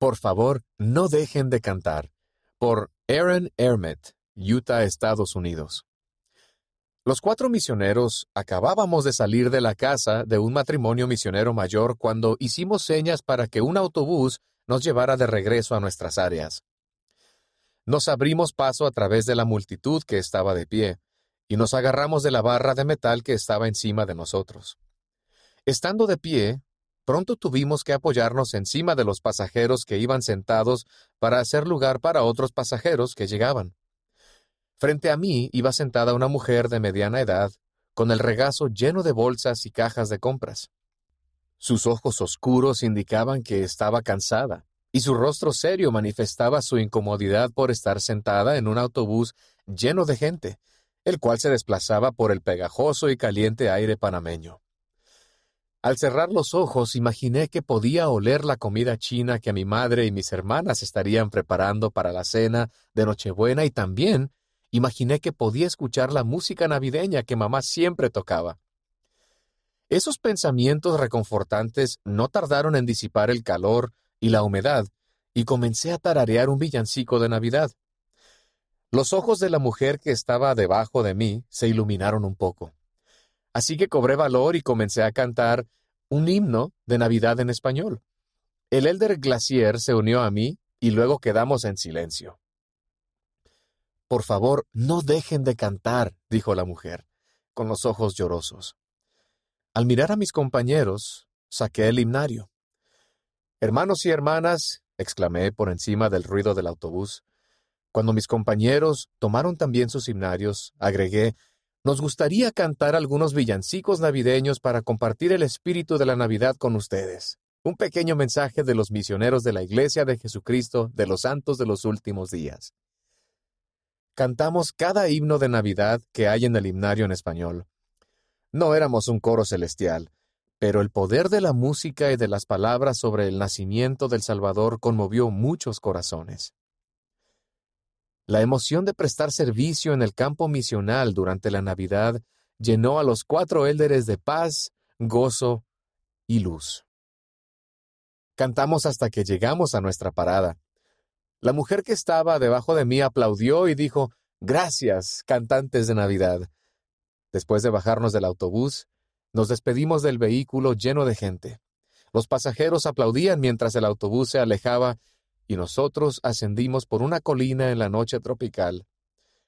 Por favor, no dejen de cantar. Por Aaron Hermet, Utah, Estados Unidos. Los cuatro misioneros acabábamos de salir de la casa de un matrimonio misionero mayor cuando hicimos señas para que un autobús nos llevara de regreso a nuestras áreas. Nos abrimos paso a través de la multitud que estaba de pie, y nos agarramos de la barra de metal que estaba encima de nosotros. Estando de pie, pronto tuvimos que apoyarnos encima de los pasajeros que iban sentados para hacer lugar para otros pasajeros que llegaban. Frente a mí iba sentada una mujer de mediana edad, con el regazo lleno de bolsas y cajas de compras. Sus ojos oscuros indicaban que estaba cansada, y su rostro serio manifestaba su incomodidad por estar sentada en un autobús lleno de gente, el cual se desplazaba por el pegajoso y caliente aire panameño. Al cerrar los ojos imaginé que podía oler la comida china que mi madre y mis hermanas estarían preparando para la cena de Nochebuena y también imaginé que podía escuchar la música navideña que mamá siempre tocaba. Esos pensamientos reconfortantes no tardaron en disipar el calor y la humedad, y comencé a tararear un villancico de Navidad. Los ojos de la mujer que estaba debajo de mí se iluminaron un poco. Así que cobré valor y comencé a cantar un himno de Navidad en español. El elder Glacier se unió a mí y luego quedamos en silencio. Por favor, no dejen de cantar, dijo la mujer, con los ojos llorosos. Al mirar a mis compañeros, saqué el himnario. Hermanos y hermanas, exclamé por encima del ruido del autobús. Cuando mis compañeros tomaron también sus himnarios, agregué nos gustaría cantar algunos villancicos navideños para compartir el espíritu de la Navidad con ustedes. Un pequeño mensaje de los misioneros de la Iglesia de Jesucristo de los Santos de los Últimos Días. Cantamos cada himno de Navidad que hay en el himnario en español. No éramos un coro celestial, pero el poder de la música y de las palabras sobre el nacimiento del Salvador conmovió muchos corazones. La emoción de prestar servicio en el campo misional durante la Navidad llenó a los cuatro élderes de paz, gozo y luz. Cantamos hasta que llegamos a nuestra parada. La mujer que estaba debajo de mí aplaudió y dijo, Gracias, cantantes de Navidad. Después de bajarnos del autobús, nos despedimos del vehículo lleno de gente. Los pasajeros aplaudían mientras el autobús se alejaba y nosotros ascendimos por una colina en la noche tropical.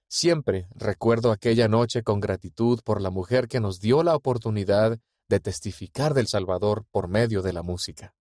Siempre recuerdo aquella noche con gratitud por la mujer que nos dio la oportunidad de testificar del Salvador por medio de la música.